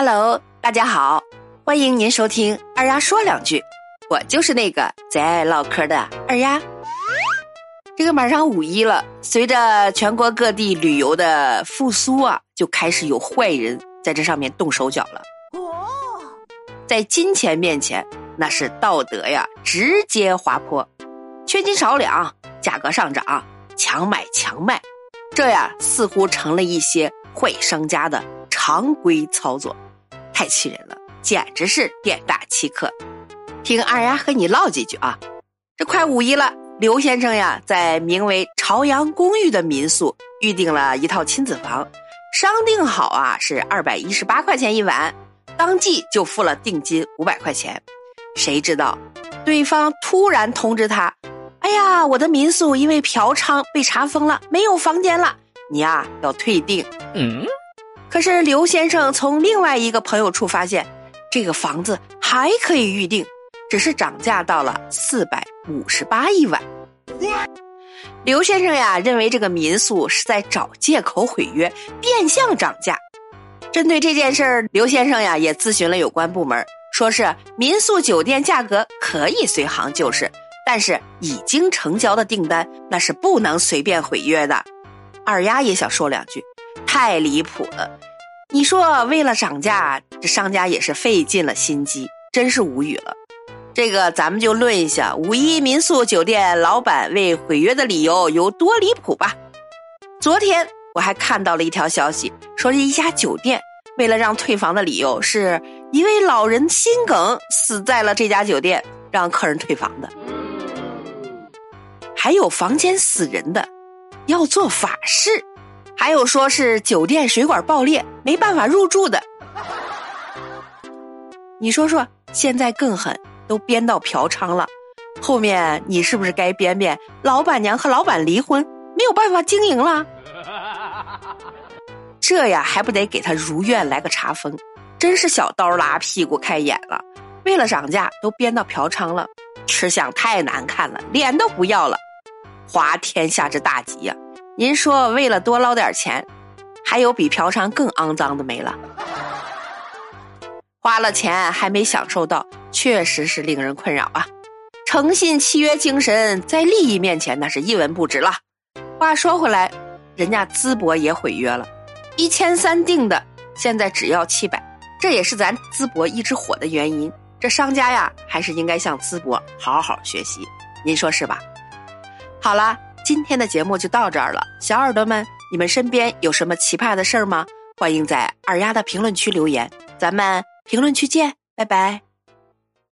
Hello，大家好，欢迎您收听二丫说两句，我就是那个最爱唠嗑的二丫。这个马上五一了，随着全国各地旅游的复苏啊，就开始有坏人在这上面动手脚了。哦，在金钱面前，那是道德呀直接滑坡，缺斤少两，价格上涨，强买强卖，这呀似乎成了一些坏商家的。常规操作，太气人了，简直是店大欺客。听二丫和你唠几句啊！这快五一了，刘先生呀，在名为朝阳公寓的民宿预定了一套亲子房，商定好啊是二百一十八块钱一晚，当即就付了定金五百块钱。谁知道，对方突然通知他：“哎呀，我的民宿因为嫖娼被查封了，没有房间了，你呀要退订。”嗯。可是刘先生从另外一个朋友处发现，这个房子还可以预定，只是涨价到了四百五十八一晚。刘先生呀，认为这个民宿是在找借口毁约，变相涨价。针对这件事儿，刘先生呀也咨询了有关部门，说是民宿酒店价格可以随行就市，但是已经成交的订单那是不能随便毁约的。二丫也想说两句。太离谱了！你说为了涨价，这商家也是费尽了心机，真是无语了。这个咱们就论一下五一民宿酒店老板为毁约的理由有多离谱吧。昨天我还看到了一条消息，说是一家酒店为了让退房的理由是一位老人心梗死在了这家酒店，让客人退房的。还有房间死人的，要做法事。还有说是酒店水管爆裂没办法入住的，你说说，现在更狠，都编到嫖娼了，后面你是不是该编编老板娘和老板离婚没有办法经营了？这呀还不得给他如愿来个查封？真是小刀拉屁股开眼了，为了涨价都编到嫖娼了，吃相太难看了，脸都不要了，滑天下之大稽呀！您说为了多捞点钱，还有比嫖娼更肮脏的没了？花了钱还没享受到，确实是令人困扰啊！诚信契约精神在利益面前那是一文不值了。话说回来，人家淄博也毁约了，一千三定的，现在只要七百，这也是咱淄博一直火的原因。这商家呀，还是应该向淄博好好学习，您说是吧？好了。今天的节目就到这儿了，小耳朵们，你们身边有什么奇葩的事儿吗？欢迎在二丫的评论区留言，咱们评论区见，拜拜。